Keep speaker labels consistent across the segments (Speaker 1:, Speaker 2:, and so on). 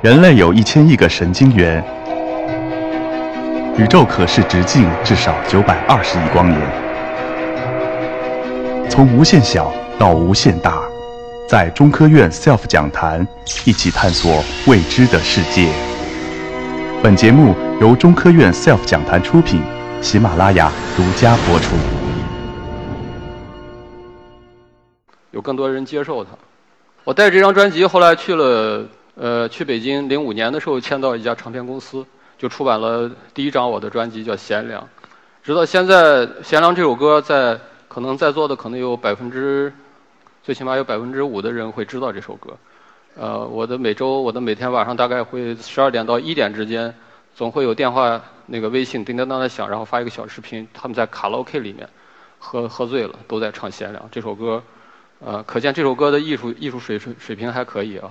Speaker 1: 人类有一千亿个神经元，宇宙可视直径至少九百二十亿光年。从无限小到无限大，在中科院 SELF 讲坛一起探索未知的世界。本节目由中科院 SELF 讲坛出品，喜马拉雅独家播出。
Speaker 2: 有更多人接受它。我带着这张专辑后来去了。呃，去北京零五年的时候签到一家唱片公司，就出版了第一张我的专辑，叫《贤良》。直到现在，《贤良》这首歌在可能在座的可能有百分之，最起码有百分之五的人会知道这首歌。呃，我的每周，我的每天晚上大概会十二点到一点之间，总会有电话那个微信叮叮当的响，然后发一个小视频，他们在卡拉 OK 里面喝喝醉了，都在唱《贤良》这首歌。呃，可见这首歌的艺术艺术水水水平还可以啊。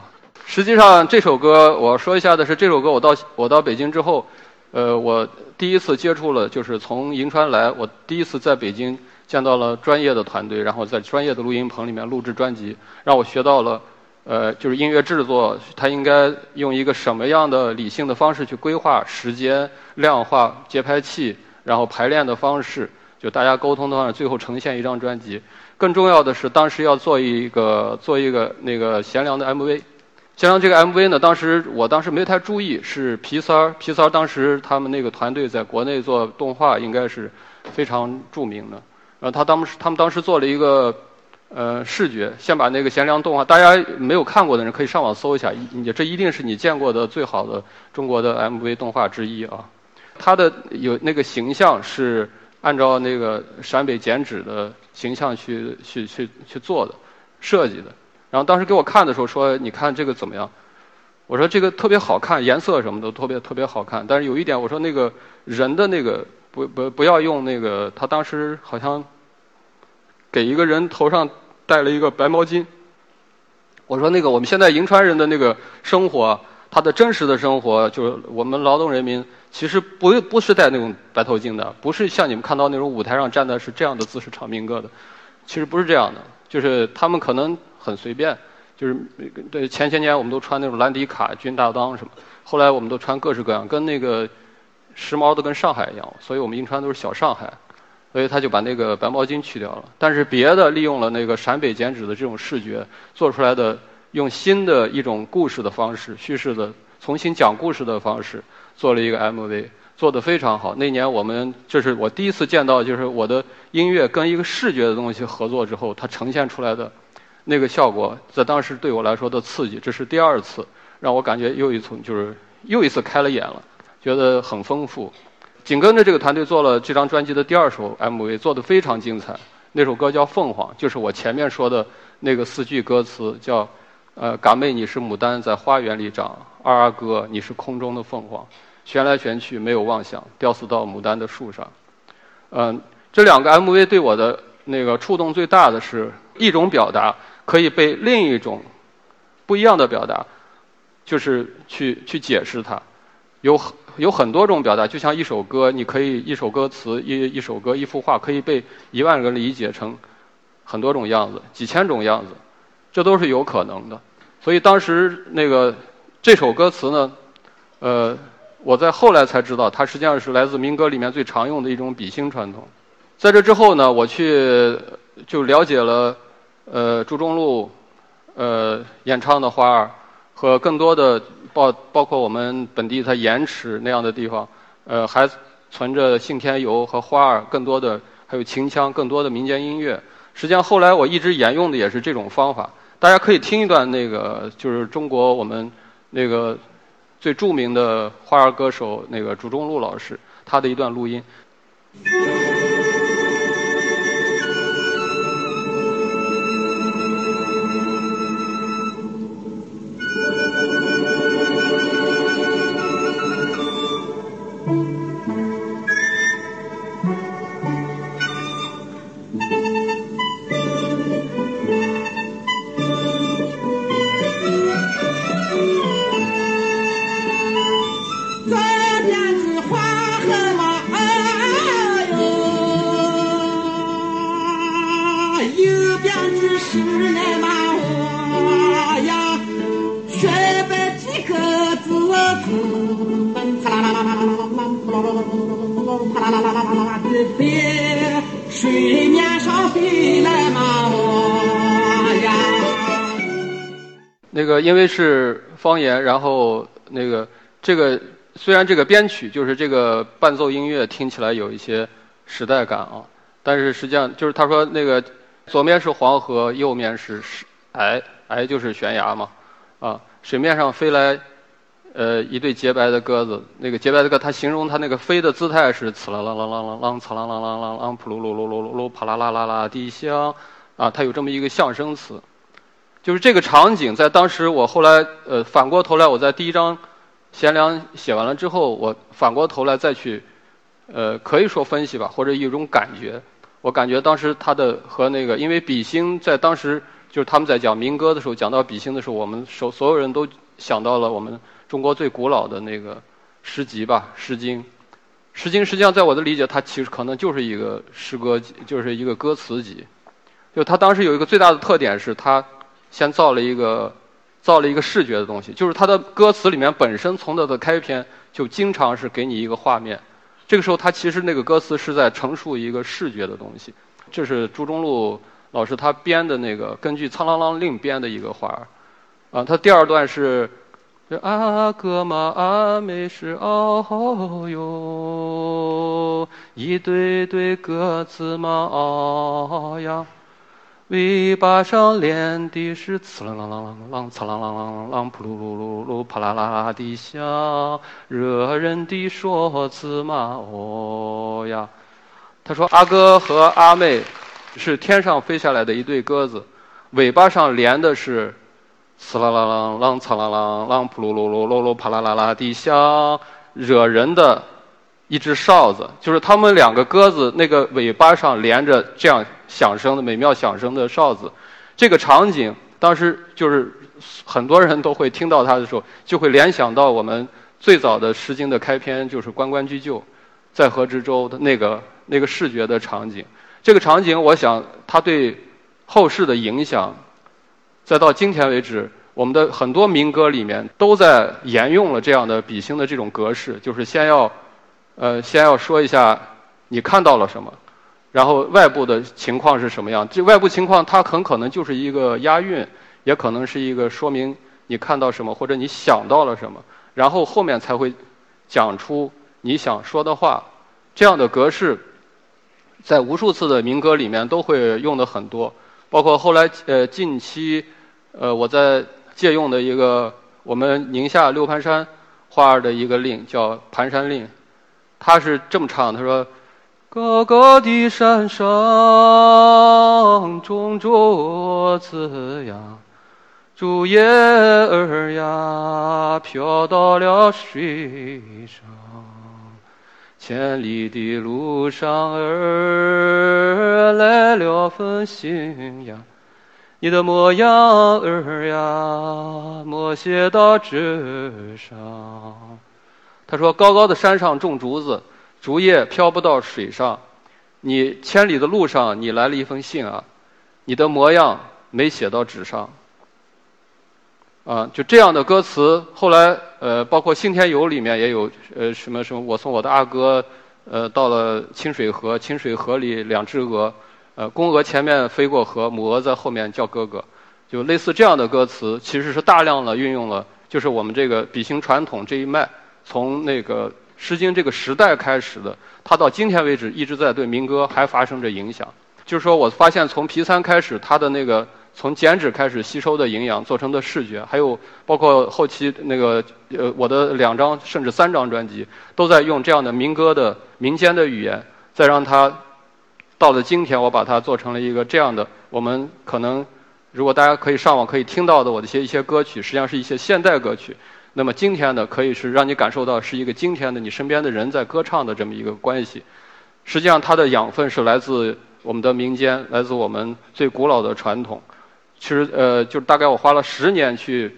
Speaker 2: 实际上，这首歌我说一下的是，这首歌我到我到北京之后，呃，我第一次接触了，就是从银川来，我第一次在北京见到了专业的团队，然后在专业的录音棚里面录制专辑，让我学到了，呃，就是音乐制作，它应该用一个什么样的理性的方式去规划时间、量化节拍器，然后排练的方式，就大家沟通的话，最后呈现一张专辑。更重要的是，当时要做一个做一个那个贤良的 MV。像这个 MV 呢，当时我当时没太注意，是皮三儿，皮三儿当时他们那个团队在国内做动画应该是非常著名的。然后他当时他们当时做了一个呃视觉，先把那个贤良动画，大家没有看过的人可以上网搜一下，你这一定是你见过的最好的中国的 MV 动画之一啊。他的有那个形象是按照那个陕北剪纸的形象去去去去做的设计的。然后当时给我看的时候说：“你看这个怎么样？”我说：“这个特别好看，颜色什么的特别特别好看。但是有一点，我说那个人的那个不不不要用那个。他当时好像给一个人头上戴了一个白毛巾。我说那个我们现在银川人的那个生活，他的真实的生活，就是我们劳动人民其实不不是戴那种白头巾的，不是像你们看到那种舞台上站的是这样的姿势唱民歌的，其实不是这样的，就是他们可能。”很随便，就是对前些年我们都穿那种蓝迪卡、军大裆什么，后来我们都穿各式各样，跟那个时髦的跟上海一样，所以我们银川都是小上海，所以他就把那个白毛巾去掉了，但是别的利用了那个陕北剪纸的这种视觉做出来的，用新的一种故事的方式叙事的，重新讲故事的方式做了一个 MV，做的非常好。那年我们这是我第一次见到，就是我的音乐跟一个视觉的东西合作之后，它呈现出来的。那个效果在当时对我来说的刺激，这是第二次让我感觉又一次就是又一次开了眼了，觉得很丰富。紧跟着这个团队做了这张专辑的第二首 MV，做的非常精彩。那首歌叫《凤凰》，就是我前面说的那个四句歌词，叫呃“嘎妹你是牡丹在花园里长，二阿哥你是空中的凤凰，旋来旋去没有妄想，吊死到牡丹的树上。”嗯，这两个 MV 对我的那个触动最大的是一种表达。可以被另一种不一样的表达，就是去去解释它，有很有很多种表达，就像一首歌，你可以一首歌词一一首歌一幅画，可以被一万个人理解成很多种样子，几千种样子，这都是有可能的。所以当时那个这首歌词呢，呃，我在后来才知道，它实际上是来自民歌里面最常用的一种比兴传统。在这之后呢，我去就了解了。呃，朱中路，呃，演唱的花儿和更多的包包括我们本地在盐池那样的地方，呃，还存着信天游和花儿，更多的还有秦腔，更多的民间音乐。实际上后来我一直沿用的也是这种方法。大家可以听一段那个，就是中国我们那个最著名的花儿歌手那个朱中路老师他的一段录音。
Speaker 3: 那个
Speaker 2: 因为是方言，然后那个这个虽然这个编曲就是这个伴奏音乐听起来有一些时代感啊，但是实际上就是他说那个左面是黄河，右面是崖，崖就是悬崖嘛，啊，水面上飞来。呃，一对洁白的鸽子，那个洁白的鸽，它形容它那个飞的姿态是呲啦啦啦啦啦啷，呲啦啦啦啦啷，噗噜噜噜噜噜，啪啦啦啦啦地响，啊，它有这么一个象声词，就是这个场景在当时我后来呃反过头来我在第一章贤良写完了之后，我反过头来再去呃可以说分析吧，或者一种感觉，我感觉当时他的和那个，因为比兴在当时就是他们在讲民歌的时候，讲到比兴的时候，我们所所有人都想到了我们。中国最古老的那个诗集吧，《诗经》。《诗经》实际上在我的理解，它其实可能就是一个诗歌集，就是一个歌词集。就它当时有一个最大的特点是，它先造了一个造了一个视觉的东西，就是它的歌词里面本身从它的开篇就经常是给你一个画面。这个时候，它其实那个歌词是在陈述一个视觉的东西。这是朱中路老师他编的那个根据《苍啷啷令》编的一个画儿。啊，他第二段是。这阿哥嘛，阿妹是哦哟，一对对鸽子嘛，哦呀，尾巴上连的是刺啦啦啦啷，呲啦啦啦啷，噗噜噜噜噜，啪啦啦啦的响，惹人的说辞嘛，哦呀。他说阿哥和阿妹是天上飞下来的一对鸽子，尾巴上连的是。刺啦啦啦，啷嚓啦啦，啷噗噜噜噜噜噜，啪啦啦啦的响，惹人的一只哨子，就是他们两个鸽子那个尾巴上连着这样响声的美妙响声的哨子。这个场景当时就是很多人都会听到它的时候，就会联想到我们最早的《诗经》的开篇，就是“关关雎鸠，在河之洲”的那个那个视觉的场景。这个场景，我想它对后世的影响。再到今天为止，我们的很多民歌里面都在沿用了这样的比兴的这种格式，就是先要，呃，先要说一下你看到了什么，然后外部的情况是什么样。这外部情况它很可能就是一个押韵，也可能是一个说明你看到什么或者你想到了什么，然后后面才会讲出你想说的话。这样的格式在无数次的民歌里面都会用的很多，包括后来呃近期。呃，我在借用的一个我们宁夏六盘山画的一个令，叫《盘山令》，他是这么唱：他说，高高的山上种着子呀，竹叶儿呀飘到了水上，千里的路上儿来了封信呀。你的模样儿呀，默写到纸上。他说：“高高的山上种竹子，竹叶飘不到水上。你千里的路上，你来了一封信啊，你的模样没写到纸上。”啊，就这样的歌词，后来呃，包括《信天游》里面也有呃什么什么，我送我的阿哥呃到了清水河，清水河里两只鹅。呃，公鹅前面飞过河，母鹅在后面叫哥哥，就类似这样的歌词，其实是大量的运用了，就是我们这个比兴传统这一脉，从那个《诗经》这个时代开始的，它到今天为止一直在对民歌还发生着影响。就是说我发现从皮三开始，它的那个从剪纸开始吸收的营养做成的视觉，还有包括后期那个呃我的两张甚至三张专辑，都在用这样的民歌的民间的语言，再让它。到了今天，我把它做成了一个这样的。我们可能，如果大家可以上网可以听到的我的一些一些歌曲，实际上是一些现代歌曲。那么今天的可以是让你感受到是一个今天的你身边的人在歌唱的这么一个关系。实际上，它的养分是来自我们的民间，来自我们最古老的传统。其实，呃，就是大概我花了十年去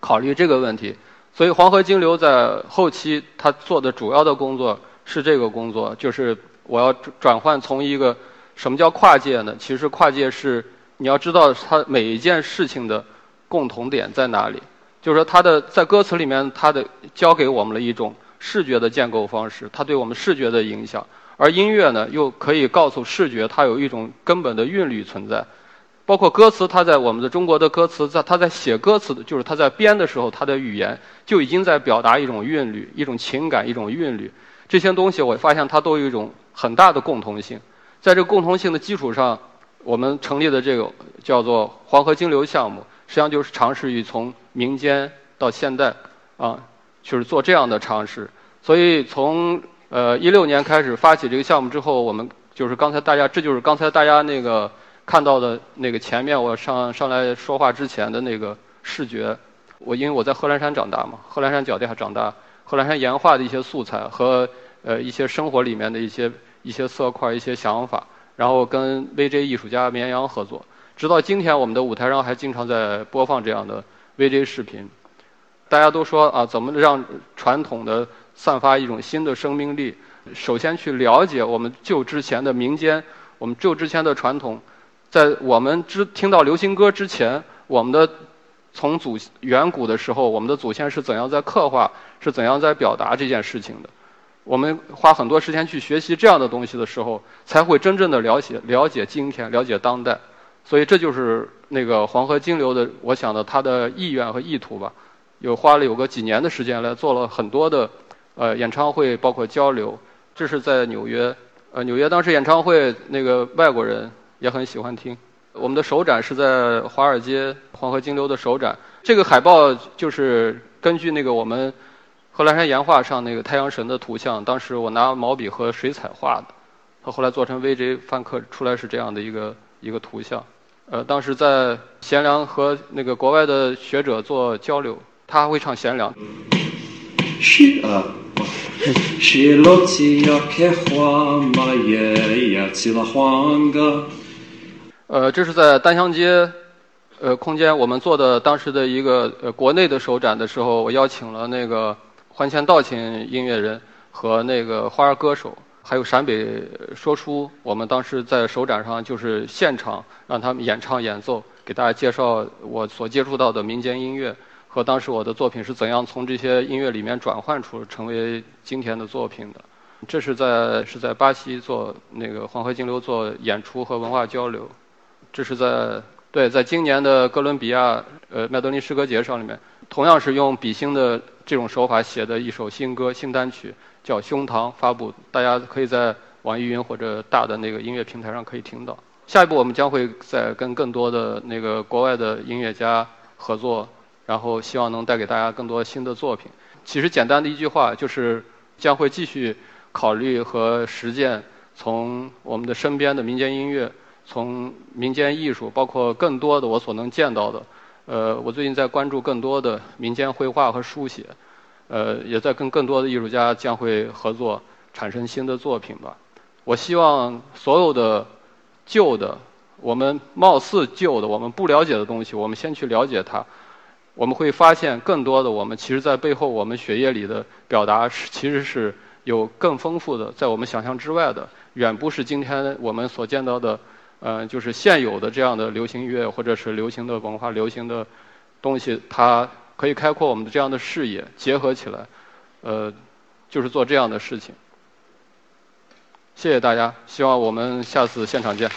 Speaker 2: 考虑这个问题。所以，黄河金流在后期他做的主要的工作是这个工作，就是。我要转换从一个什么叫跨界呢？其实跨界是你要知道它每一件事情的共同点在哪里。就是说它的在歌词里面，它的教给我们了一种视觉的建构方式，它对我们视觉的影响。而音乐呢，又可以告诉视觉，它有一种根本的韵律存在。包括歌词，它在我们的中国的歌词，在它在写歌词的，就是它在编的时候，它的语言就已经在表达一种韵律、一种情感、一种韵律。这些东西，我发现它都有一种很大的共同性。在这个共同性的基础上，我们成立的这个叫做“黄河金流”项目，实际上就是尝试于从民间到现代，啊，就是做这样的尝试。所以从呃一六年开始发起这个项目之后，我们就是刚才大家，这就是刚才大家那个。看到的那个前面我上上来说话之前的那个视觉，我因为我在贺兰山长大嘛，贺兰山脚底下长大，贺兰山岩画的一些素材和呃一些生活里面的一些一些色块、一些想法，然后跟 VJ 艺术家绵羊合作，直到今天我们的舞台上还经常在播放这样的 VJ 视频。大家都说啊，怎么让传统的散发一种新的生命力？首先去了解我们旧之前的民间，我们旧之前的传统。在我们之听到流行歌之前，我们的从祖远古的时候，我们的祖先是怎样在刻画，是怎样在表达这件事情的？我们花很多时间去学习这样的东西的时候，才会真正的了解了解今天，了解当代。所以这就是那个黄河金流的，我想的他的意愿和意图吧。有花了有个几年的时间来做了很多的呃演唱会，包括交流。这是在纽约，呃，纽约当时演唱会那个外国人。也很喜欢听。我们的首展是在华尔街黄河金流的首展。这个海报就是根据那个我们贺兰山岩画上那个太阳神的图像，当时我拿毛笔和水彩画的。他后来做成 VJ 翻刻出来是这样的一个一个图像。呃，当时在贤良和那个国外的学者做交流，他还会唱贤良。是啊。是罗吉亚开花嘛耶呀，起了黄歌。呃，这是在丹香街，呃，空间我们做的当时的一个呃国内的首展的时候，我邀请了那个欢前道琴音乐人和那个花儿歌手，还有陕北说书。我们当时在首展上就是现场让他们演唱演奏，给大家介绍我所接触到的民间音乐。和当时我的作品是怎样从这些音乐里面转换出成为今天的作品的？这是在是在巴西做那个黄河金流做演出和文化交流。这是在对，在今年的哥伦比亚呃麦德林诗歌节上里面，同样是用比心的这种手法写的一首新歌新单曲，叫《胸膛》发布，大家可以在网易云或者大的那个音乐平台上可以听到。下一步我们将会再跟更多的那个国外的音乐家合作。然后希望能带给大家更多新的作品。其实简单的一句话就是，将会继续考虑和实践从我们的身边的民间音乐，从民间艺术，包括更多的我所能见到的。呃，我最近在关注更多的民间绘画和书写，呃，也在跟更多的艺术家将会合作，产生新的作品吧。我希望所有的旧的，我们貌似旧的，我们不了解的东西，我们先去了解它。我们会发现更多的我们，其实，在背后我们血液里的表达是，其实是有更丰富的，在我们想象之外的，远不是今天我们所见到的，呃，就是现有的这样的流行音乐或者是流行的文化、流行的东西，它可以开阔我们的这样的视野，结合起来，呃，就是做这样的事情。谢谢大家，希望我们下次现场见。